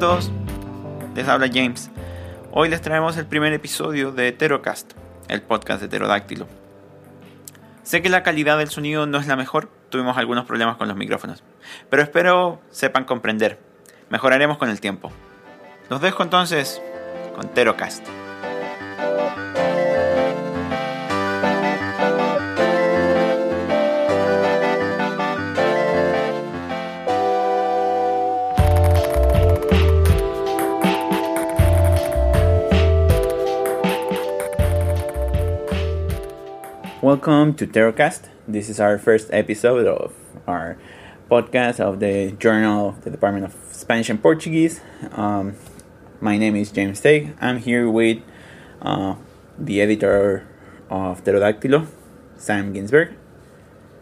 Todos, les habla James. Hoy les traemos el primer episodio de Heterocast, el podcast de Heterodáctilo. Sé que la calidad del sonido no es la mejor, tuvimos algunos problemas con los micrófonos, pero espero sepan comprender. Mejoraremos con el tiempo. Los dejo entonces con Terocast. Welcome to PteroCast. This is our first episode of our podcast of the Journal of the Department of Spanish and Portuguese. Um, my name is James Tay. I'm here with uh, the editor of Pterodáctilo, Sam Ginsberg.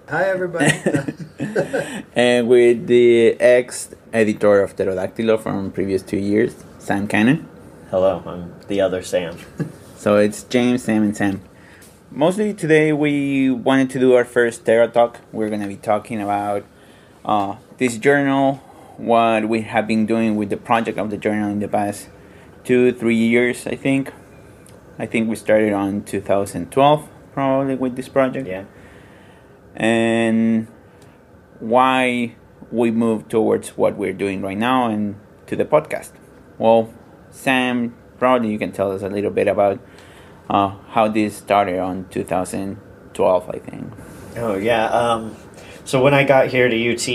Hi, everybody. and with the ex editor of Pterodáctilo from previous two years, Sam Cannon. Hello, I'm the other Sam. so it's James, Sam, and Sam mostly today we wanted to do our first Terra talk. We're gonna be talking about uh, this journal, what we have been doing with the project of the journal in the past two, three years, I think. I think we started on 2012 probably with this project. Yeah. And why we moved towards what we're doing right now and to the podcast. Well, Sam, probably you can tell us a little bit about uh, how this started on 2012, I think. Oh yeah. Um, so when I got here to UT,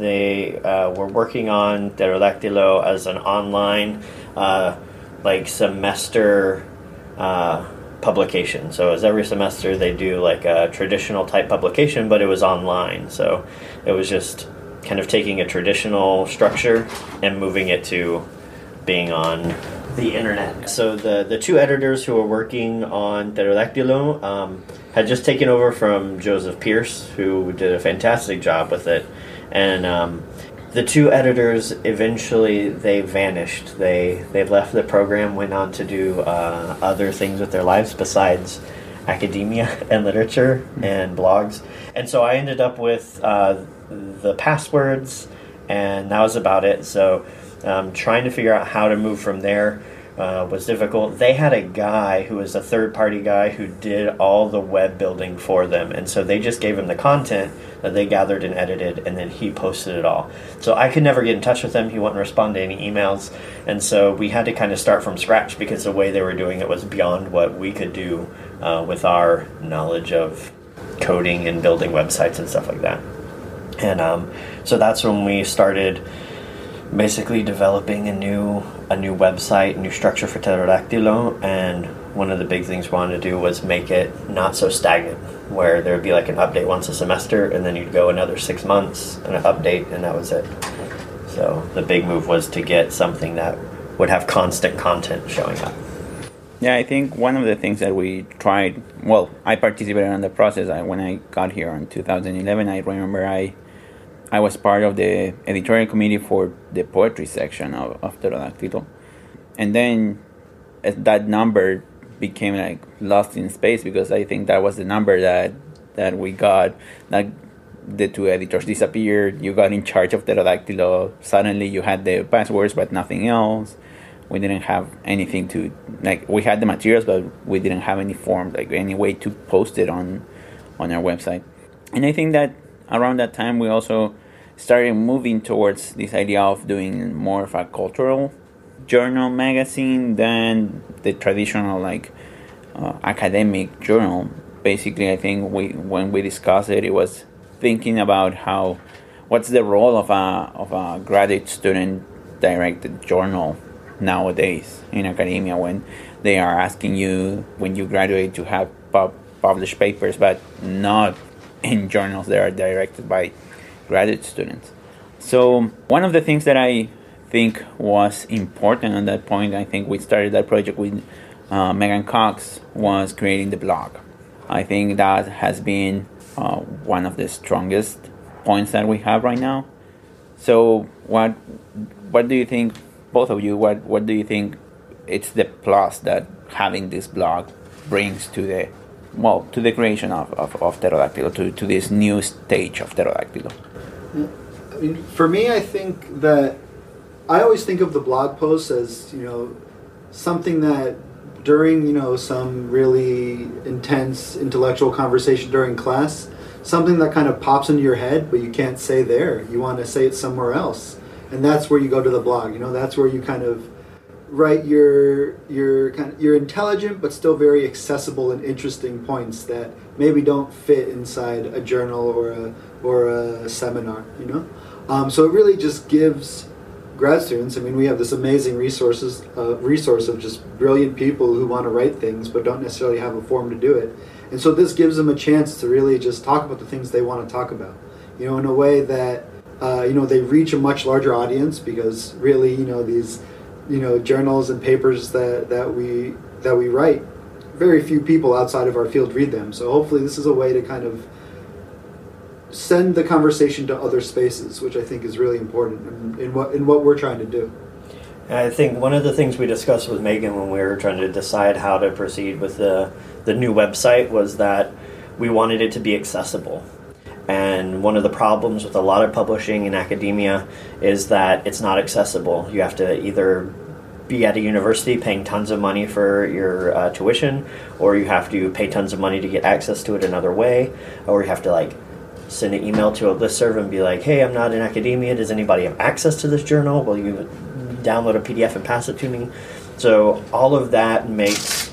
they uh, were working on Pterodáctilo as an online, uh, like semester uh, publication. So as every semester they do like a traditional type publication, but it was online. So it was just kind of taking a traditional structure and moving it to being on the internet. So the the two editors who were working on Pterodáctilo um, had just taken over from Joseph Pierce, who did a fantastic job with it, and um, the two editors eventually they vanished. They they left the program, went on to do uh, other things with their lives besides academia and literature and blogs, and so I ended up with uh, the passwords, and that was about it. So um, trying to figure out how to move from there uh, was difficult. They had a guy who was a third party guy who did all the web building for them, and so they just gave him the content that they gathered and edited, and then he posted it all. So I could never get in touch with him. He wouldn't respond to any emails, and so we had to kind of start from scratch because the way they were doing it was beyond what we could do uh, with our knowledge of coding and building websites and stuff like that. And um, so that's when we started basically developing a new a new website, new structure for Pterodáctilo, and one of the big things we wanted to do was make it not so stagnant, where there would be like an update once a semester, and then you'd go another six months and an update, and that was it. So the big move was to get something that would have constant content showing up. Yeah, I think one of the things that we tried, well, I participated in the process. I, when I got here in 2011, I remember I I was part of the editorial committee for the poetry section of, of Pterodáctilo. And then eh, that number became like lost in space because I think that was the number that that we got. Like the two editors disappeared. You got in charge of Pterodáctilo. Uh, suddenly you had the passwords but nothing else. We didn't have anything to like. We had the materials, but we didn't have any form, like any way to post it on on our website. And I think that around that time we also started moving towards this idea of doing more of a cultural journal magazine than the traditional like uh, academic journal. Basically i think we when we discussed it it was thinking about how what's the role of a of a graduate student directed journal nowadays in academia when they are asking you when you graduate to have pub- published papers but not in journals that are directed by graduate students. So one of the things that I think was important at that point, I think we started that project with uh, Megan Cox, was creating the blog. I think that has been uh, one of the strongest points that we have right now. So what what do you think, both of you? What what do you think? It's the plus that having this blog brings to the well to the creation of, of, of pterodáctilo to, to this new stage of pterodáctilo I mean, for me, I think that I always think of the blog posts as you know something that during you know some really intense intellectual conversation during class, something that kind of pops into your head, but you can't say there. You want to say it somewhere else, and that's where you go to the blog. You know, that's where you kind of write your your kind of your intelligent but still very accessible and interesting points that maybe don't fit inside a journal or a or a seminar. You know, um, so it really just gives grad students. I mean, we have this amazing resources uh, resource of just brilliant people who want to write things but don't necessarily have a form to do it. And so this gives them a chance to really just talk about the things they want to talk about. You know, in a way that uh, you know they reach a much larger audience because really, you know, these you know journals and papers that that we that we write, very few people outside of our field read them. So hopefully, this is a way to kind of send the conversation to other spaces, which I think is really important in, in what in what we're trying to do. I think one of the things we discussed with Megan when we were trying to decide how to proceed with the the new website was that we wanted it to be accessible. And one of the problems with a lot of publishing in academia is that it's not accessible. You have to either be at a university paying tons of money for your uh, tuition, or you have to pay tons of money to get access to it another way, or you have to like send an email to a listserv and be like, hey, I'm not in academia. Does anybody have access to this journal? Will you download a PDF and pass it to me? So all of that makes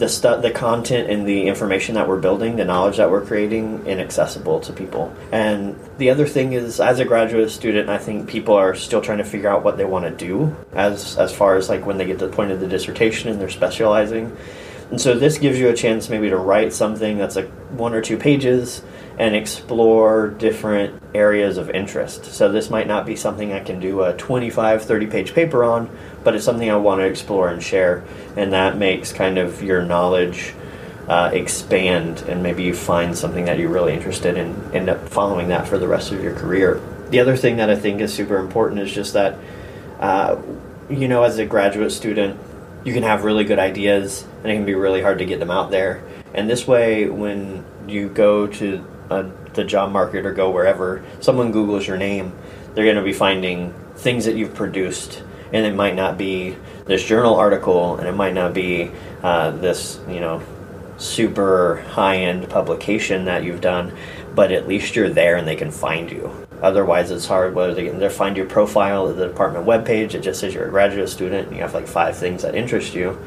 the stu- the content and the information that we're building, the knowledge that we're creating, inaccessible to people. And the other thing is, as a graduate student, I think people are still trying to figure out what they want to do as as far as like when they get to the point of the dissertation and they're specializing. And so this gives you a chance maybe to write something that's like one or two pages and explore different areas of interest. So this might not be something I can do a 25, 30 page paper on, but it's something I want to explore and share. And that makes kind of your knowledge uh, expand and maybe you find something that you're really interested in, end up following that for the rest of your career. The other thing that I think is super important is just that, uh, you know, as a graduate student, you can have really good ideas and it can be really hard to get them out there. And this way, when you go to uh, the job market or go wherever, someone Googles your name, they're going to be finding things that you've produced. And it might not be this journal article, and it might not be uh, this, you know, super high end publication that you've done, but at least you're there and they can find you. Otherwise, it's hard whether they can find your profile at the department webpage. It just says you're a graduate student and you have like five things that interest you.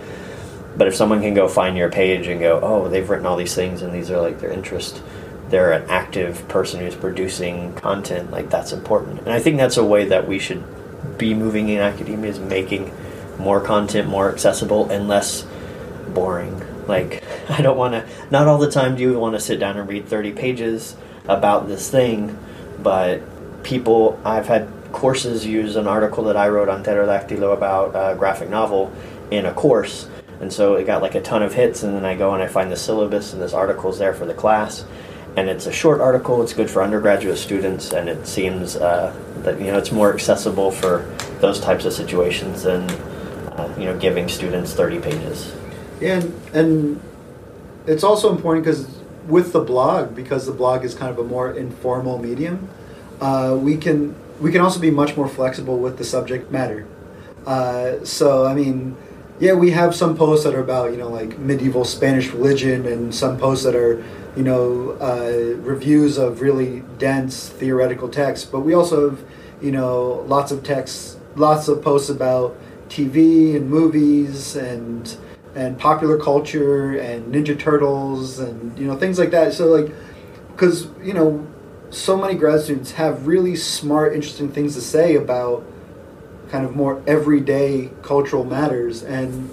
But if someone can go find your page and go, oh, they've written all these things and these are like their interest, they're an active person who's producing content, like that's important. And I think that's a way that we should be moving in academia is making more content more accessible and less boring. Like, I don't want to, not all the time do you want to sit down and read 30 pages about this thing, but people, I've had courses use an article that I wrote on Pterodáctilo about a graphic novel in a course. And so it got like a ton of hits, and then I go and I find the syllabus, and this article's there for the class. And it's a short article, it's good for undergraduate students, and it seems uh, that you know it's more accessible for those types of situations than uh, you know giving students 30 pages. Yeah, and, and it's also important because with the blog, because the blog is kind of a more informal medium, uh, we can we can also be much more flexible with the subject matter. Uh, so I mean, yeah, we have some posts that are about you know like medieval Spanish religion, and some posts that are you know uh, reviews of really dense theoretical texts. But we also have you know lots of texts, lots of posts about TV and movies and and popular culture and Ninja Turtles and you know things like that. So like, because you know, so many grad students have really smart, interesting things to say about kind of more everyday cultural matters and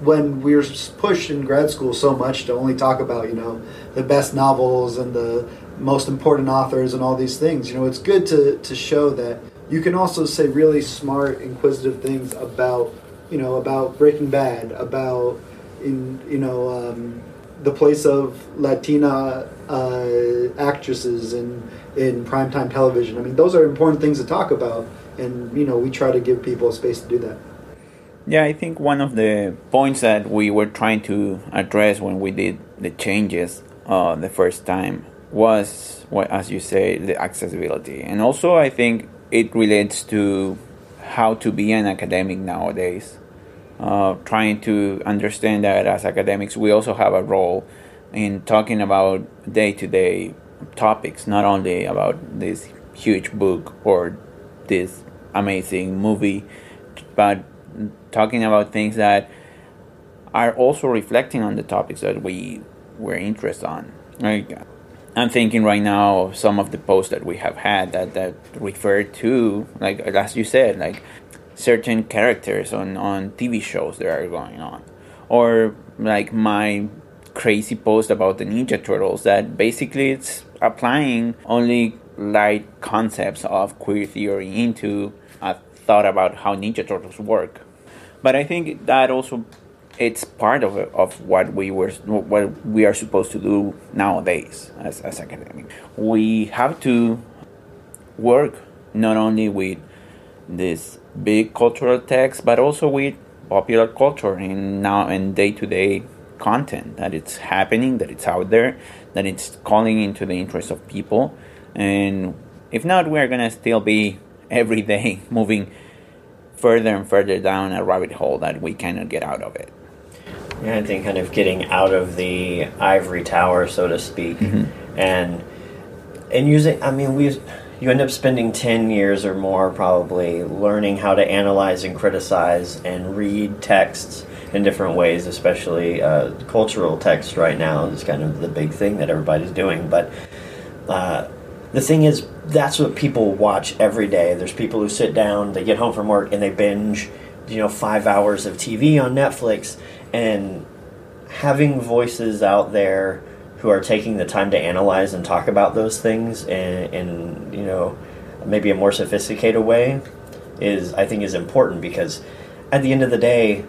when we're pushed in grad school so much to only talk about you know the best novels and the most important authors and all these things you know it's good to, to show that you can also say really smart inquisitive things about you know about breaking bad about in you know um, the place of latina uh, actresses in in primetime television. I mean those are important things to talk about and you know we try to give people a space to do that yeah, I think one of the points that we were trying to address when we did the changes uh, the first time was, what, as you say, the accessibility. And also, I think it relates to how to be an academic nowadays. Uh, trying to understand that as academics, we also have a role in talking about day to day topics, not only about this huge book or this amazing movie, but talking about things that are also reflecting on the topics that we were interested on. Like, I'm thinking right now of some of the posts that we have had that, that refer to, like as you said, like certain characters on, on TV shows that are going on. Or like my crazy post about the Ninja Turtles that basically it's applying only light concepts of queer theory into a thought about how Ninja Turtles work. But I think that also it's part of of what we were what we are supposed to do nowadays as as academics. We have to work not only with this big cultural text, but also with popular culture in now and day to day content that it's happening, that it's out there, that it's calling into the interest of people, and if not, we are gonna still be every day moving further and further down a rabbit hole that we cannot get out of it. Yeah, I think kind of getting out of the ivory tower, so to speak, Mm-hmm. and and using. I mean, we you end up spending ten years or more probably learning how to analyze and criticize and read texts in different ways, especially uh, cultural text. Right now is kind of the big thing that everybody's doing, but. Uh, the thing is, that's what people watch every day. There's people who sit down, they get home from work, and they binge, you know, five hours of TV on Netflix, and having voices out there who are taking the time to analyze and talk about those things in, in you know maybe a more sophisticated way is I think is important because at the end of the day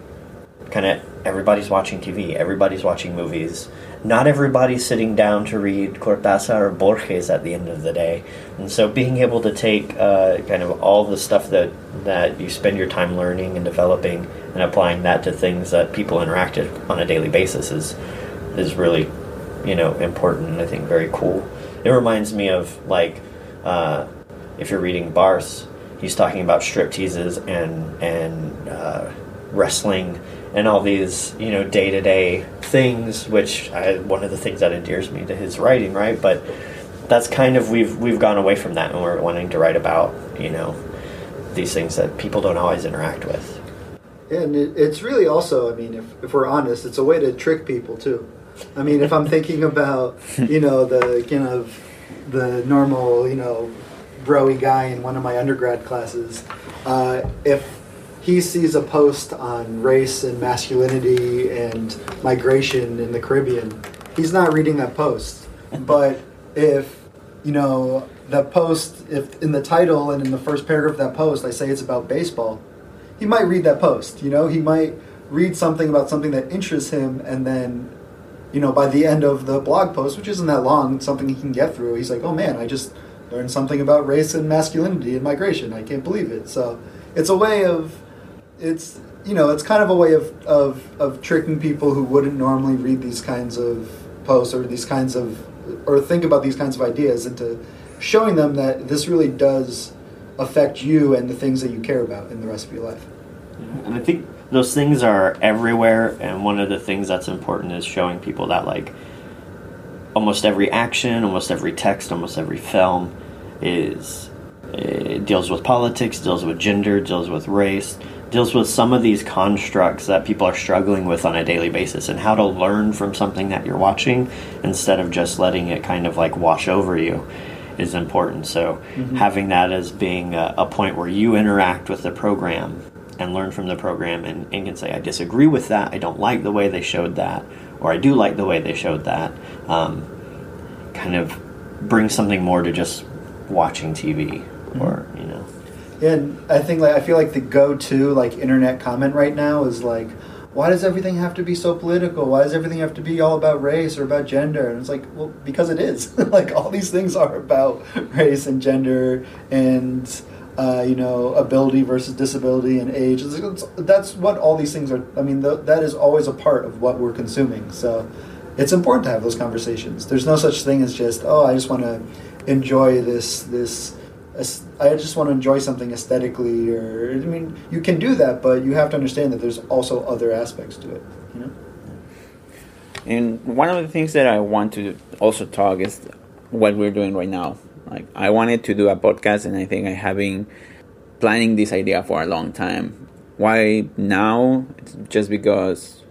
kind of everybody's watching TV everybody's watching movies not everybody's sitting down to read Cortázar or Borges at the end of the day and so being able to take uh, kind of all the stuff that that you spend your time learning and developing and applying that to things that people interact with on a daily basis is is really you know important and I think very cool. It reminds me of like uh, if you're reading Barthes, he's talking about strip teases and and uh, wrestling and all these you know day to day things, which I, one of the things that endears me to his writing, right? But that's kind of we've we've gone away from that and we're wanting to write about you know these things that people don't always interact with. And it, it's really also, I mean, if, if we're honest, it's a way to trick people too. I mean, if I'm thinking about, you know, the kind of the normal, you know, broy guy in one of my undergrad classes, uh, if he sees a post on race and masculinity and migration in the Caribbean, he's not reading that post. But if, you know, that post, if in the title and in the first paragraph of that post I say it's about baseball, he might read that post. You know, he might read something about something that interests him, and then, you know, by the end of the blog post, which isn't that long, something he can get through, he's like, oh man, I just learned something about race and masculinity and migration. I can't believe it. So it's a way of, it's you know, it's kind of a way of of of tricking people who wouldn't normally read these kinds of posts or these kinds of or think about these kinds of ideas into showing them that this really does affect you and the things that you care about in the rest of your life. And I think those things are everywhere. And one of the things that's important is showing people that, like, almost every action, almost every text, almost every film is it deals with politics, deals with gender, deals with race, deals with some of these constructs that people are struggling with on a daily basis, and how to learn from something that you're watching instead of just letting it kind of like wash over you is important. So having that as being a, a point where you interact with the program and learn from the program and, and can say, I disagree with that, I don't like the way they showed that, or I do like the way they showed that, um, kind of bring something more to just watching TV or, you know. And I think like I feel like the go-to like internet comment right now is like, why does everything have to be so political? Why does everything have to be all about race or about gender? And it's like, well, because it is. like all these things are about race and gender and uh, you know ability versus disability and age. It's, it's, that's what all these things are. I mean, th- that is always a part of what we're consuming. So it's important to have those conversations. There's no such thing as just oh, I just want to enjoy this this I just want to enjoy something aesthetically, or I mean, you can do that, but you have to understand that there's also other aspects to it. You know. And one of the things that I want to also talk is what we're doing right now. Like I wanted to do a podcast, and I think I have been planning this idea for a long time. Why now? It's just because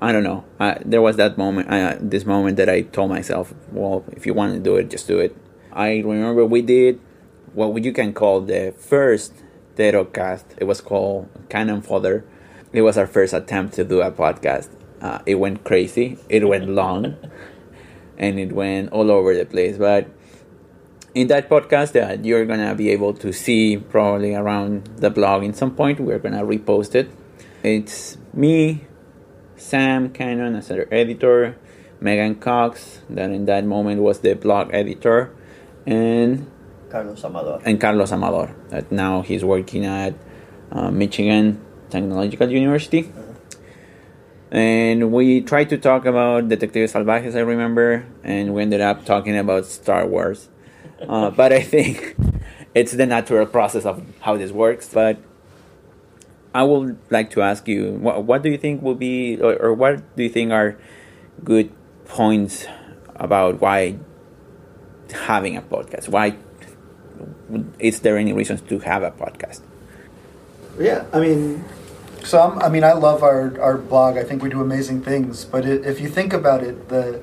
I don't know. I, there was that moment, uh, this moment that I told myself, "Well, if you want to do it, just do it." I remember we did what you can call the first PteroCast. It was called Cannon Fodder. It was our first attempt to do a podcast. Uh, it went crazy. It went long, and it went all over the place. But in that podcast, uh, you're gonna be able to see probably around the blog in some point. We're gonna repost it. It's me, Sam Cannon as our editor, Megan Cox, that in that moment was the blog editor, and Carlos Amador. and Carlos Amador. That now he's working at uh, Michigan Technological University. And we tried to talk about Detectives Salvajes, I remember, and we ended up talking about Star Wars. Uh, but I think it's the natural process of how this works. But I would like to ask you, what, what do you think will be, or, or what do you think are good points about why having a podcast? Why is there any reasons to have a podcast? Yeah, I mean, some. I mean, I love our, our blog. I think we do amazing things. But it, if you think about it, the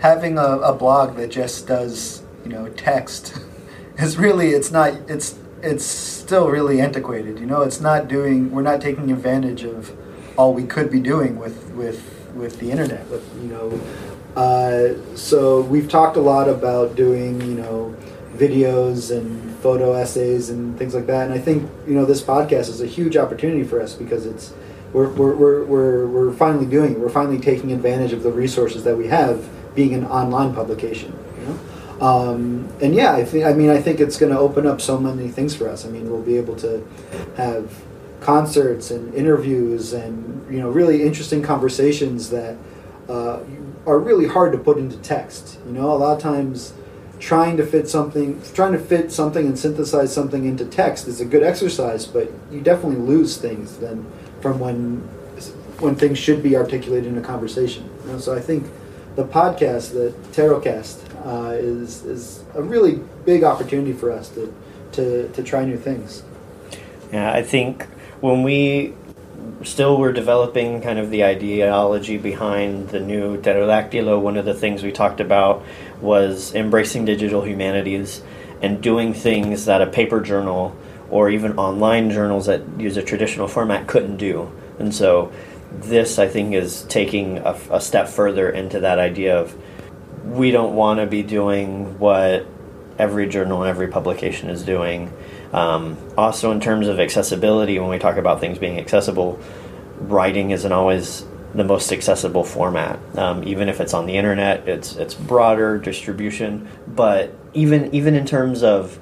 having a, a blog that just does you know text is really it's not it's it's still really antiquated. You know, it's not doing we're not taking advantage of all we could be doing with with with the internet. With you know, uh, so we've talked a lot about doing you know videos and photo essays and things like that. And I think you know this podcast is a huge opportunity for us because it's we're we're we're we're, we're finally doing it. We're finally taking advantage of the resources that we have, being an online publication. You know, um, and yeah, I think I mean I think it's going to open up so many things for us. I mean, we'll be able to have concerts and interviews and you know really interesting conversations that uh, are really hard to put into text. You know, a lot of times trying to fit something trying to fit something and synthesize something into text is a good exercise but you definitely lose things then from when when things should be articulated in a conversation you know, so i think the podcast the PteroCast uh, is is a really big opportunity for us to to, to try new things. Yeah, I think when we still were developing kind of the ideology behind the new Pterodáctilo, one of the things we talked about was embracing digital humanities and doing things that a paper journal or even online journals that use a traditional format couldn't do. And so this, I think, is taking a, a step further into that idea of we don't want to be doing what every journal and every publication is doing. Um, also, in terms of accessibility, when we talk about things being accessible, writing isn't always the most accessible format. Um, even if it's on the internet, it's it's broader distribution. But even even in terms of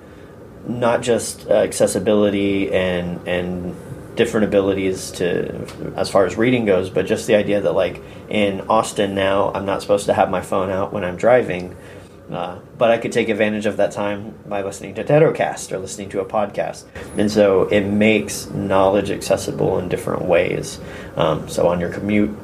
not just uh, accessibility and and different abilities to as far as reading goes, but just the idea that like in Austin now, I'm not supposed to have my phone out when I'm driving. Uh, but I could take advantage of that time by listening to PteroCast or listening to a podcast. And so it makes knowledge accessible in different ways. Um, so on your commute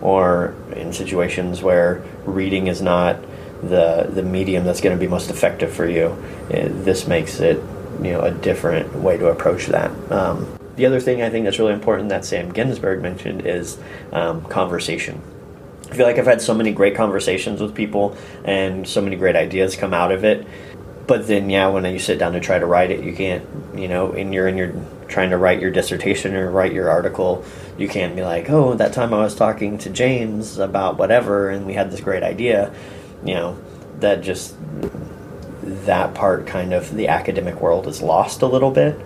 or in situations where reading is not the, the medium that's going to be most effective for you, eh, this makes it you know a different way to approach that. Um, the other thing I think that's really important that Sam Ginsberg mentioned is um, conversation. I feel like I've had so many great conversations with people and so many great ideas come out of it. But then, yeah, when you sit down to try to write it, you can't, you know, and you're in your trying to write your dissertation or write your article, you can't be like, oh, that time I was talking to James about whatever and we had this great idea. You know, that just, that part kind of the academic world is lost a little bit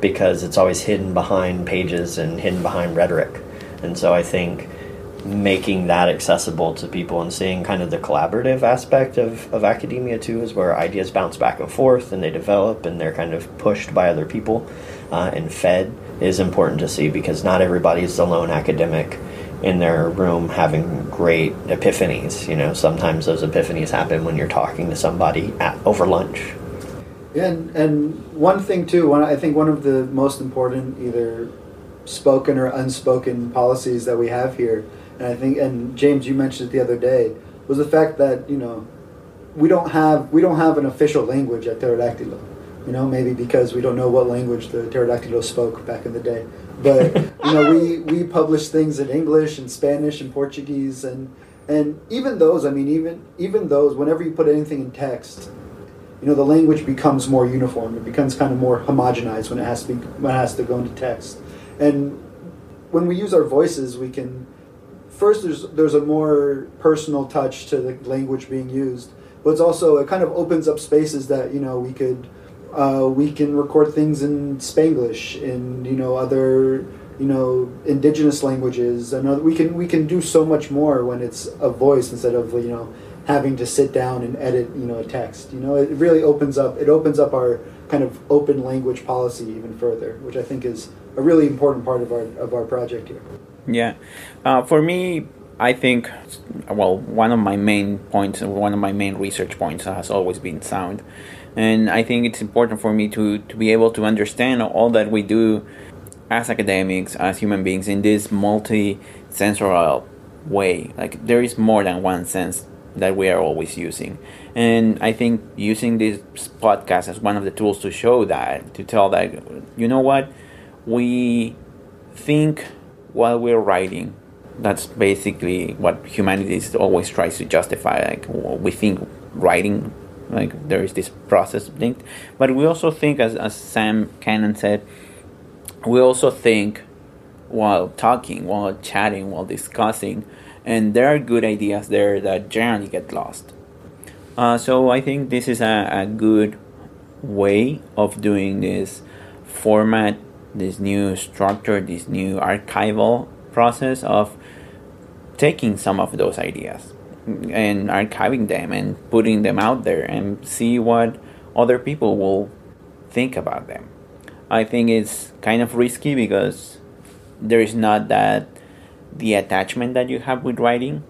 because it's always hidden behind pages and hidden behind rhetoric. And so I think making that accessible to people and seeing kind of the collaborative aspect of, of academia too is where ideas bounce back and forth and they develop and they're kind of pushed by other people uh, and fed is important to see because not everybody's the lone academic in their room having great epiphanies you know? Sometimes those epiphanies happen when you're talking to somebody at, over lunch. And, and one thing too, one, I think one of the most important either spoken or unspoken policies that we have here, and I think, and James, you mentioned it the other day, was the fact that you know we don't have we don't have an official language at Pterodáctilo. You know, maybe because we don't know what language the Pterodáctilo spoke back in the day. But you know, we we publish things in English and Spanish and Portuguese and and even those. I mean, even even those. Whenever you put anything in text, you know, the language becomes more uniform. It becomes kind of more homogenized when it has to be when it has to go into text. And when we use our voices, we can first there's there's a more personal touch to the language being used, but it's also it kind of opens up spaces that you know we could uh, we can record things in Spanglish in you know other you know indigenous languages and other, we can we can do so much more when it's a voice instead of you know having to sit down and edit you know a text you know? It really opens up it opens up our kind of open language policy even further which i think is a really important part of our of our project here Yeah, uh, for me, I think well, one of my main points, one of my main research points, has always been sound, and I think it's important for me to to be able to understand all that we do as academics, as human beings, in this multi-sensorial way. Like there is more than one sense that we are always using. And I think using this podcast as one of the tools to show that, to tell that, you know what, we think while we're writing. That's basically what humanity always tries to justify. Like we think writing, like there is this process linked, but we also think, as, as Sam Cannon said, we also think while talking, while chatting, while discussing, and there are good ideas there that generally get lost. Uh, so I think this is a, a good way of doing this format this new structure, this new archival process of taking some of those ideas and archiving them and putting them out there and see what other people will think about them. I think it's kind of risky because there is not that the attachment that you have with writing.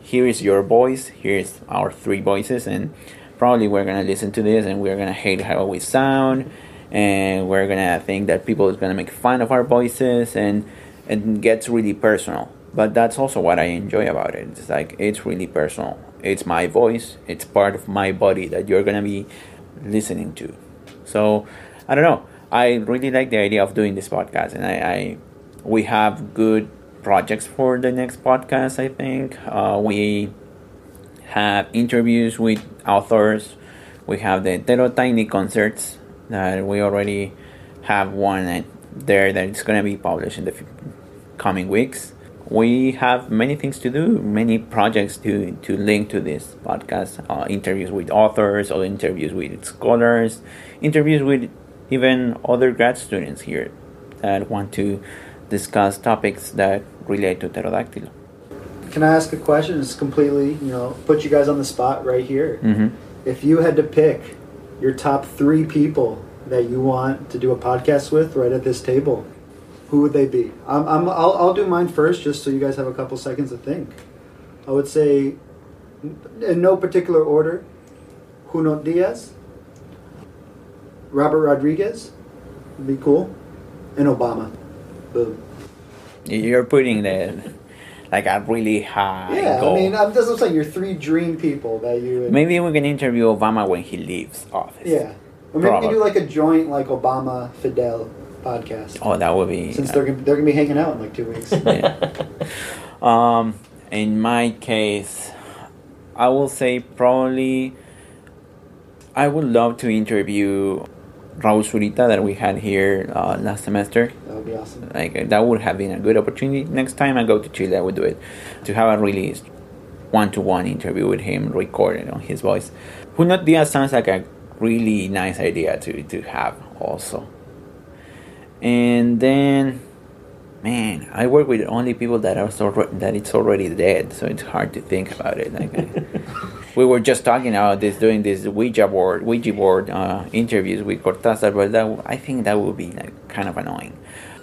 Here is your voice, here's our three voices, and probably we're gonna listen to this and we're gonna hate how we sound and we're gonna think that people is gonna make fun of our voices and it gets really personal. But that's also what i enjoy about it. It's like it's really personal. It's my voice. It's part of my body that you're gonna be listening to. So i don't know. I really like the idea of doing this podcast and i, I we have good projects for the next podcast i think. Uh, we have interviews with authors. We have the Tero Tiny concerts that we already have one there that is going to be published in the coming weeks. We have many things to do, many projects to, to link to this podcast uh, interviews with authors, or interviews with scholars, interviews with even other grad students here that want to discuss topics that relate to pterodactyl. Can I ask a question? It's completely, you know, put you guys on the spot right here. Mm-hmm. If you had to pick your top three people that you want to do a podcast with right at this table, who would they be? I'm, I'm, I'll, I'll do mine first just so you guys have a couple seconds to think. I would say, in no particular order, Junot Diaz, Robert Rodriguez, would be cool, and Obama. Boom. You're putting the like a really high Yeah, goal. I mean, I'm just saying your three dream people that you would. Maybe we can interview Obama when he leaves office. Yeah. Or maybe we can do like a joint like Obama Fidel podcast. Oh, that would be. Since they're gonna, they're gonna be hanging out in like two weeks. yeah. Um, in my case, I will say probably I would love to interview Raul Zurita that we had here uh, last semester. that would be awesome. Like that would have been a good opportunity. Next time I go to Chile, I would do it to have a really one-to-one interview with him, recorded on his voice. Junot Diaz sounds like a really nice idea to to have also. And then, man, I work with only people that are so that it's already dead, so it's hard to think about it. Like, I- we were just talking about this, doing this Ouija board, Ouija board uh, interviews with Cortázar, but that I think that would be like kind of annoying.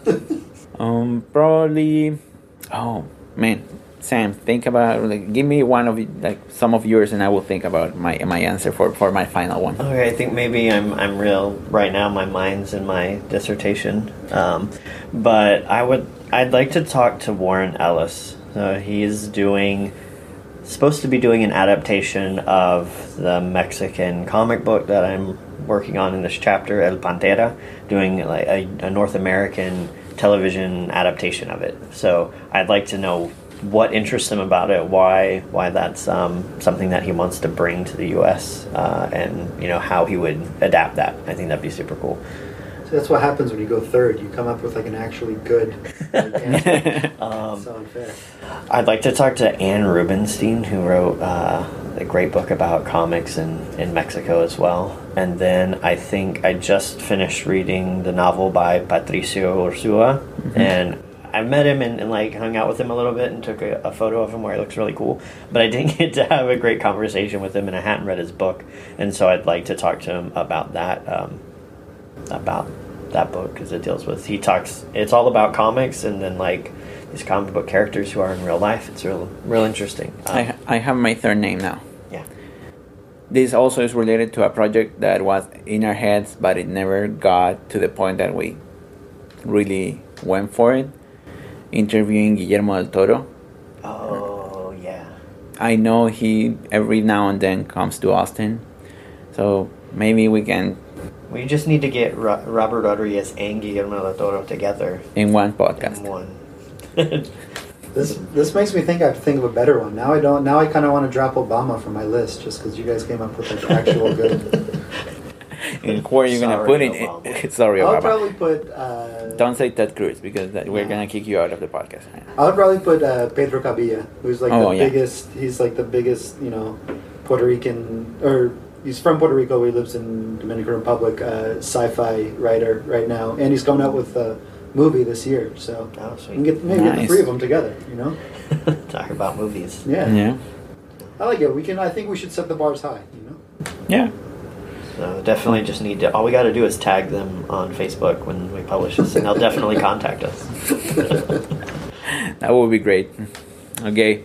um, probably, oh man, Sam, think about like give me one of like some of yours, and I will think about my my answer for for my final one. Okay, I think maybe I'm I'm real right now. My mind's in my dissertation, um, but I would I'd like to talk to Warren Ellis. Uh, he's doing supposed to be doing an adaptation of the Mexican comic book that I'm working on in this chapter, El Pantera, doing like a, a North American television adaptation of it. So I'd like to know what interests him about it, why why that's um, something that he wants to bring to the U.S. Uh, and you know how he would adapt that. I think that'd be super cool. So that's what happens when you go third. You come up with like an actually good like. Um, so unfair. I'd like to talk to Anne Rubenstein, who wrote uh, a great book about comics in, in Mexico as well. And then I think I just finished reading the novel by Patricio Ursua, and I met him and, and like hung out with him a little bit and took a, a photo of him where he looks really cool. But I didn't get to have a great conversation with him, and I hadn't read his book, and so I'd like to talk to him about that. Um, about that book because it deals with he talks it's all about comics and then like these comic book characters who are in real life it's real real interesting um, I I have my third name now. yeah This also is related to a project that was in our heads, but it never got to the point that we really went for it. Interviewing Guillermo del Toro. oh yeah I know he every now and then comes to Austin, so maybe we can we just need to get Ro- Robert Rodriguez and Guillermo del Toro together in one podcast. in one This this makes me think I have to think of a better one. Now I don't. Now I kind of want to drop Obama from my list just because you guys came up with like actual good. And where are you gonna put it? Obama. Sorry, I would Obama. probably put. Uh, Don't say Ted Cruz because that, we're Yeah. gonna kick you out of the podcast. I would probably put uh, Pedro Cabiya, who's like Oh, the yeah. biggest. He's like the biggest, you know, Puerto Rican or he's from Puerto Rico. He lives in Dominican Republic. Uh, sci-fi writer right now, and he's coming out with a movie this year. So oh we sweet can get maybe get the three of them together. You know, talk about movies yeah. Yeah, I like it. We can. I think we should set the bars high. You know. yeah. so definitely just need to all we got to do is tag them on Facebook when we publish this and they'll definitely contact us That would be great. Okay.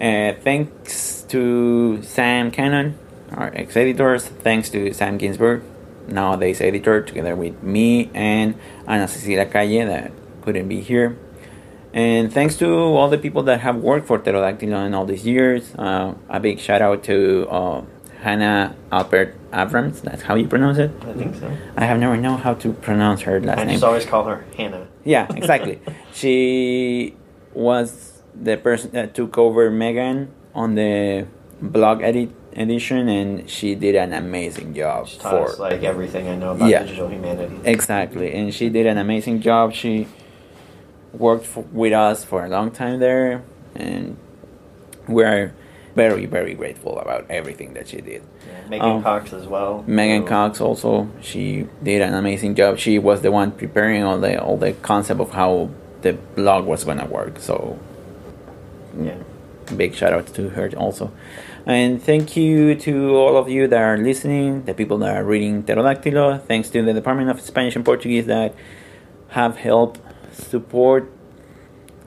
Uh, thanks to Sam Cannon, our ex editors. Thanks to Sam Ginsburg, nowadays editor, together with me and Ana Cecilia Calle, that couldn't be here. And thanks to all the people that have worked for Pterodactyl in all these years. Uh, a big shout out to uh, Hannah Albert Abrams. That's how you pronounce it? I think so I have never known how to pronounce her last I name. just always call her Hannah Yeah, exactly. she was the person that took over Megan on the blog edit edition, and she did an amazing job She taught for us like everything I know about Yeah. digital humanity. exactly, and she did an amazing job. She worked for, with us for a long time there, and we're very very grateful about everything that she did. Yeah, Megan Um, Cox as well. Megan who- Cox also she did an amazing job. She was the one preparing all the all the concept of how the blog was gonna work. So Yeah. Big shout out to her also. And thank you to all of you that are listening, the people that are reading Pterodáctilo. Thanks to the Department of Spanish and Portuguese that have helped support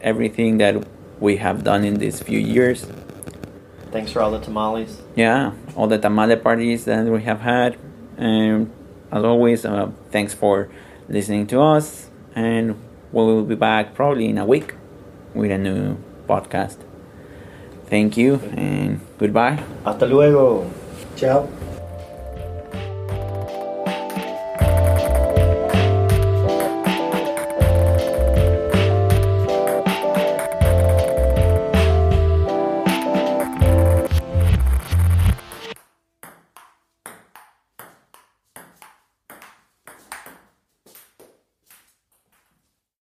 everything that we have done in these few years. Thanks for all the tamales. Yeah, all the tamale parties that we have had. And as always, uh, thanks for listening to us. And we will be back probably in a week with a new podcast. Thank you and goodbye. Hasta luego. Ciao.